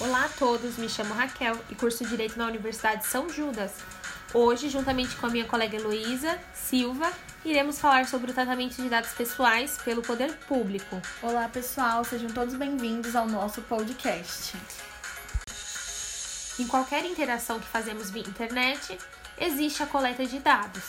Olá a todos, me chamo Raquel e curso Direito na Universidade São Judas. Hoje, juntamente com a minha colega Heloísa Silva, iremos falar sobre o tratamento de dados pessoais pelo poder público. Olá pessoal, sejam todos bem-vindos ao nosso podcast. Em qualquer interação que fazemos via internet, existe a coleta de dados.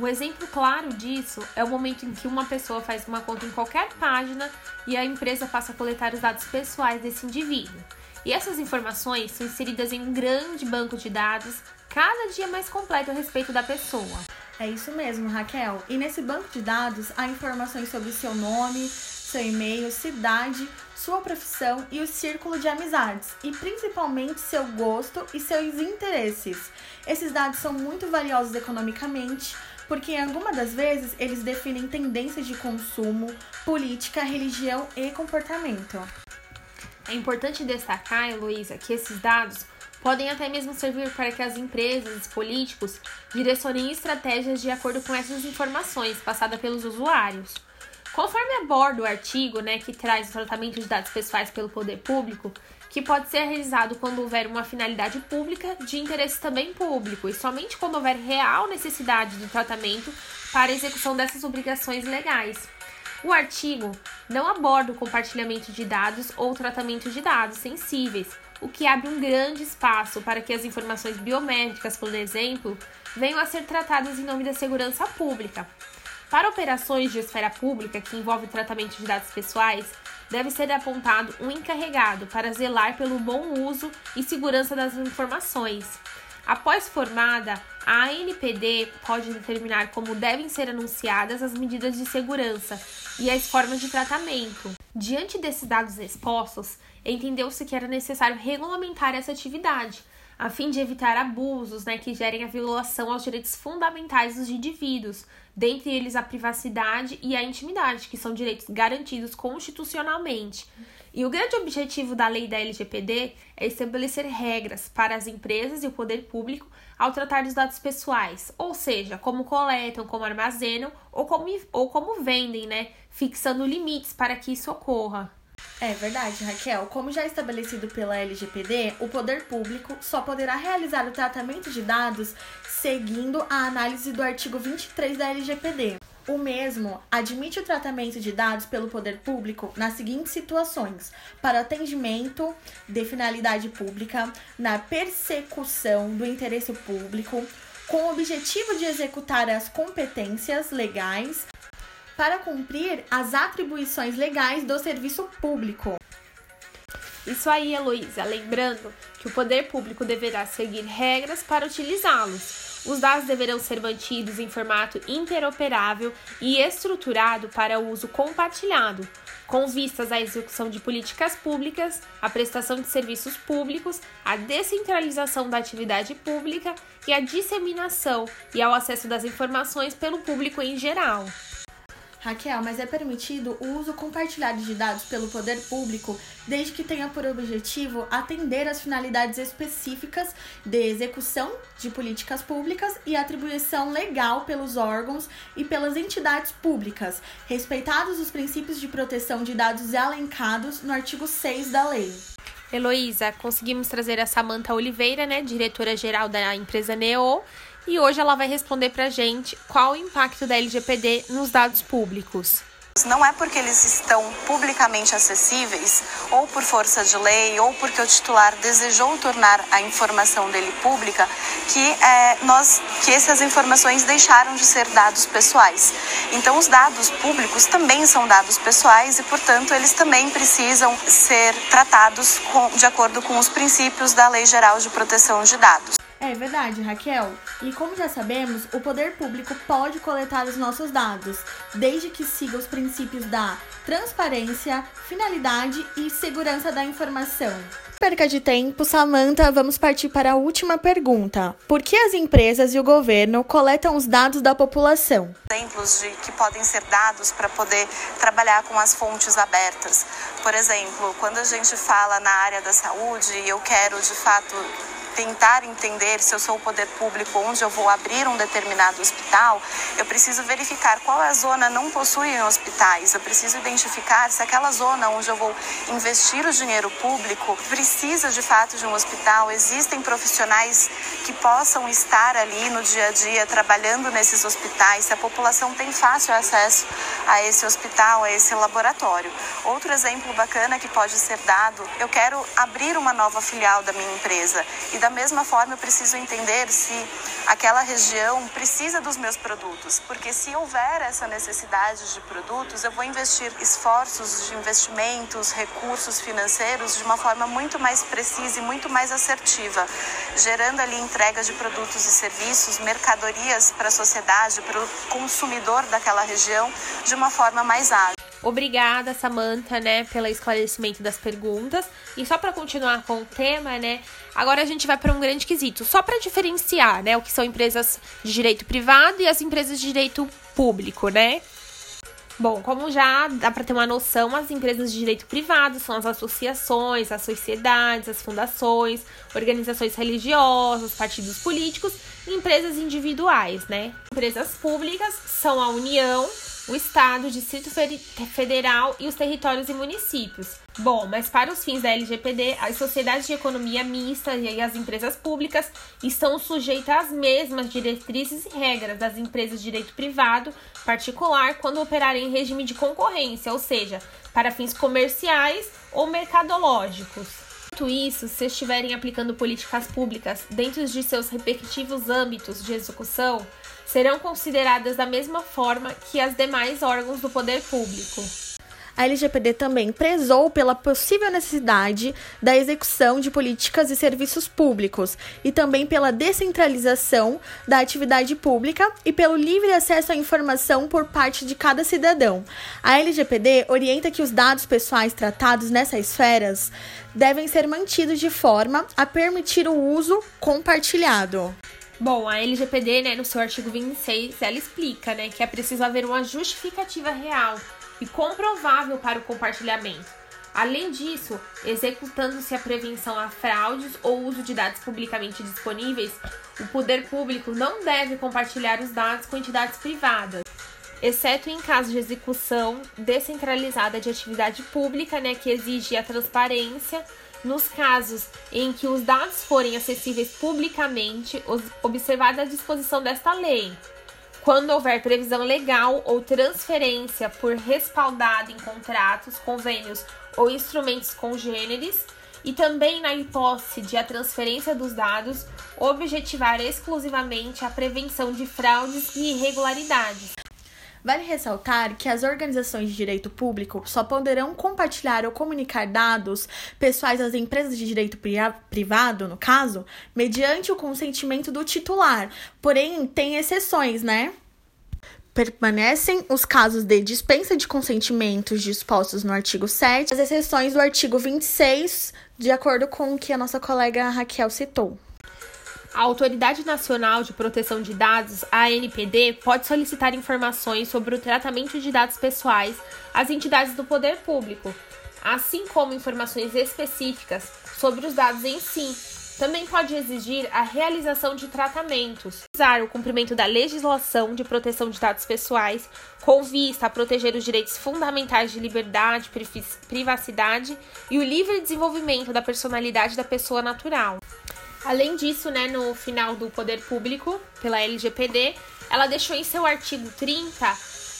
Um exemplo claro disso é o momento em que uma pessoa faz uma conta em qualquer página e a empresa passa a coletar os dados pessoais desse indivíduo. E essas informações são inseridas em um grande banco de dados, cada dia mais completo a respeito da pessoa. É isso mesmo, Raquel. E nesse banco de dados há informações sobre seu nome, seu e-mail, cidade, sua profissão e o círculo de amizades, e principalmente seu gosto e seus interesses. Esses dados são muito valiosos economicamente, porque em alguma das vezes eles definem tendências de consumo, política, religião e comportamento. É importante destacar, Heloísa, que esses dados podem até mesmo servir para que as empresas e políticos direcionem estratégias de acordo com essas informações passadas pelos usuários. Conforme aborda o artigo né, que traz o tratamento de dados pessoais pelo poder público, que pode ser realizado quando houver uma finalidade pública de interesse também público e somente quando houver real necessidade do tratamento para execução dessas obrigações legais. O artigo não aborda o compartilhamento de dados ou tratamento de dados sensíveis, o que abre um grande espaço para que as informações biométricas, por exemplo, venham a ser tratadas em nome da segurança pública. Para operações de esfera pública que envolvem tratamento de dados pessoais, deve ser apontado um encarregado para zelar pelo bom uso e segurança das informações. Após formada, a ANPD pode determinar como devem ser anunciadas as medidas de segurança e as formas de tratamento. Diante desses dados expostos, entendeu-se que era necessário regulamentar essa atividade, a fim de evitar abusos né, que gerem a violação aos direitos fundamentais dos indivíduos, dentre eles a privacidade e a intimidade, que são direitos garantidos constitucionalmente. E o grande objetivo da lei da LGPD é estabelecer regras para as empresas e o poder público ao tratar dos dados pessoais, ou seja, como coletam, como armazenam ou como, ou como vendem, né? Fixando limites para que isso ocorra. É verdade, Raquel. Como já estabelecido pela LGPD, o poder público só poderá realizar o tratamento de dados seguindo a análise do artigo 23 da LGPD. O mesmo admite o tratamento de dados pelo poder público nas seguintes situações: para atendimento de finalidade pública, na persecução do interesse público, com o objetivo de executar as competências legais para cumprir as atribuições legais do serviço público. Isso aí, Heloísa. Lembrando que o poder público deverá seguir regras para utilizá-los os dados deverão ser mantidos em formato interoperável e estruturado para uso compartilhado, com vistas à execução de políticas públicas, a prestação de serviços públicos, a descentralização da atividade pública e a disseminação e ao acesso das informações pelo público em geral. Raquel, mas é permitido o uso compartilhado de dados pelo poder público desde que tenha por objetivo atender às finalidades específicas de execução de políticas públicas e atribuição legal pelos órgãos e pelas entidades públicas, respeitados os princípios de proteção de dados elencados no artigo 6 da lei. Heloísa, conseguimos trazer a Samanta Oliveira, né, diretora-geral da empresa Neo, e hoje ela vai responder para a gente qual o impacto da LGPD nos dados públicos. Não é porque eles estão publicamente acessíveis, ou por força de lei, ou porque o titular desejou tornar a informação dele pública, que, é, nós, que essas informações deixaram de ser dados pessoais. Então, os dados públicos também são dados pessoais e, portanto, eles também precisam ser tratados com, de acordo com os princípios da Lei Geral de Proteção de Dados. É verdade, Raquel. E como já sabemos, o poder público pode coletar os nossos dados, desde que siga os princípios da transparência, finalidade e segurança da informação. Perca de tempo, Samantha, vamos partir para a última pergunta. Por que as empresas e o governo coletam os dados da população? Exemplos de que podem ser dados para poder trabalhar com as fontes abertas. Por exemplo, quando a gente fala na área da saúde, eu quero de fato tentar entender se eu sou o poder público onde eu vou abrir um determinado hospital, eu preciso verificar qual a zona não possui hospitais. Eu preciso identificar se aquela zona onde eu vou investir o dinheiro público precisa de fato de um hospital. Existem profissionais que possam estar ali no dia a dia trabalhando nesses hospitais, se a população tem fácil acesso a esse hospital, a esse laboratório. Outro exemplo bacana que pode ser dado, eu quero abrir uma nova filial da minha empresa e da da mesma forma, eu preciso entender se aquela região precisa dos meus produtos, porque se houver essa necessidade de produtos, eu vou investir esforços de investimentos, recursos financeiros de uma forma muito mais precisa e muito mais assertiva, gerando ali entrega de produtos e serviços, mercadorias para a sociedade, para o consumidor daquela região de uma forma mais ágil. Obrigada, Samantha, né, pelo esclarecimento das perguntas. E só para continuar com o tema, né, agora a gente vai para um grande quesito, só para diferenciar, né, o que são empresas de direito privado e as empresas de direito público, né? Bom, como já dá para ter uma noção, as empresas de direito privado são as associações, as sociedades, as fundações, organizações religiosas, partidos políticos e empresas individuais, né? Empresas públicas são a União, o Estado, o Distrito Federal e os territórios e municípios. Bom, mas para os fins da LGPD, as sociedades de economia mista e as empresas públicas estão sujeitas às mesmas diretrizes e regras das empresas de direito privado particular quando operarem em regime de concorrência, ou seja, para fins comerciais ou mercadológicos. Dito isso, se estiverem aplicando políticas públicas dentro de seus respectivos âmbitos de execução, serão consideradas da mesma forma que as demais órgãos do poder público. A LGPD também prezou pela possível necessidade da execução de políticas e serviços públicos e também pela descentralização da atividade pública e pelo livre acesso à informação por parte de cada cidadão. A LGPD orienta que os dados pessoais tratados nessas esferas devem ser mantidos de forma a permitir o uso compartilhado. Bom, a LGPD, né, no seu artigo 26, ela explica, né, que é preciso haver uma justificativa real e comprovável para o compartilhamento. Além disso, executando-se a prevenção a fraudes ou uso de dados publicamente disponíveis, o poder público não deve compartilhar os dados com entidades privadas, exceto em caso de execução descentralizada de atividade pública, né, que exige a transparência nos casos em que os dados forem acessíveis publicamente, observada a disposição desta lei. Quando houver previsão legal ou transferência por respaldada em contratos, convênios ou instrumentos congêneres, e também na hipótese de a transferência dos dados objetivar exclusivamente a prevenção de fraudes e irregularidades. Vale ressaltar que as organizações de direito público só poderão compartilhar ou comunicar dados pessoais às empresas de direito privado, no caso, mediante o consentimento do titular. Porém, tem exceções, né? permanecem os casos de dispensa de consentimentos dispostos no artigo 7, as exceções do artigo 26, de acordo com o que a nossa colega Raquel citou. A Autoridade Nacional de Proteção de Dados, ANPD, pode solicitar informações sobre o tratamento de dados pessoais às entidades do poder público, assim como informações específicas sobre os dados em si. Também pode exigir a realização de tratamentos, usar o cumprimento da legislação de proteção de dados pessoais com vista a proteger os direitos fundamentais de liberdade, privacidade e o livre desenvolvimento da personalidade da pessoa natural. Além disso, né, no final do Poder Público, pela LGPD, ela deixou em seu artigo 30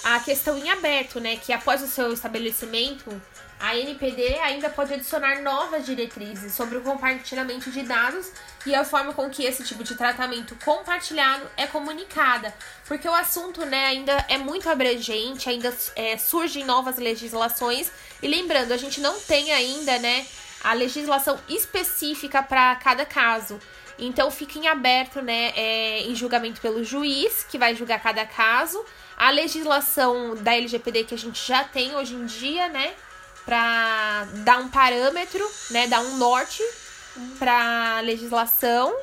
a questão em aberto, né, que após o seu estabelecimento, a NPD ainda pode adicionar novas diretrizes sobre o compartilhamento de dados e a forma com que esse tipo de tratamento compartilhado é comunicada, porque o assunto, né, ainda é muito abrangente, ainda é, surgem novas legislações. E lembrando, a gente não tem ainda, né, a legislação específica para cada caso. Então fica em aberto, né, é, em julgamento pelo juiz, que vai julgar cada caso. A legislação da LGPD que a gente já tem hoje em dia, né, para dar um parâmetro, né, dar um norte para a legislação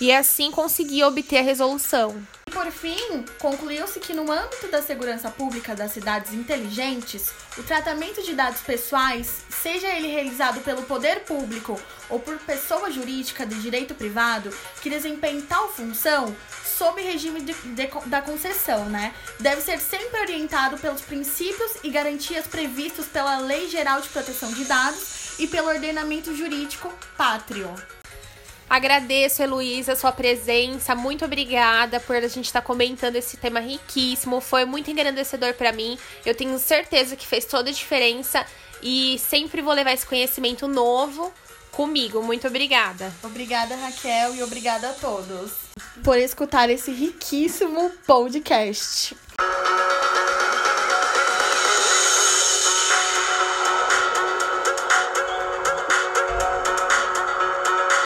e assim conseguir obter a resolução. Por fim, concluiu-se que no âmbito da segurança pública das cidades inteligentes, o tratamento de dados pessoais, seja ele realizado pelo poder público ou por pessoa jurídica de direito privado que desempenhe tal função, sob regime de, de, da concessão, né? Deve ser sempre orientado pelos princípios e garantias previstos pela Lei Geral de Proteção de Dados e pelo ordenamento jurídico pátrio. Agradeço, Heloísa, a sua presença. Muito obrigada por a gente estar tá comentando esse tema riquíssimo. Foi muito engrandecedor para mim. Eu tenho certeza que fez toda a diferença e sempre vou levar esse conhecimento novo comigo. Muito obrigada. Obrigada, Raquel, e obrigada a todos por escutar esse riquíssimo podcast.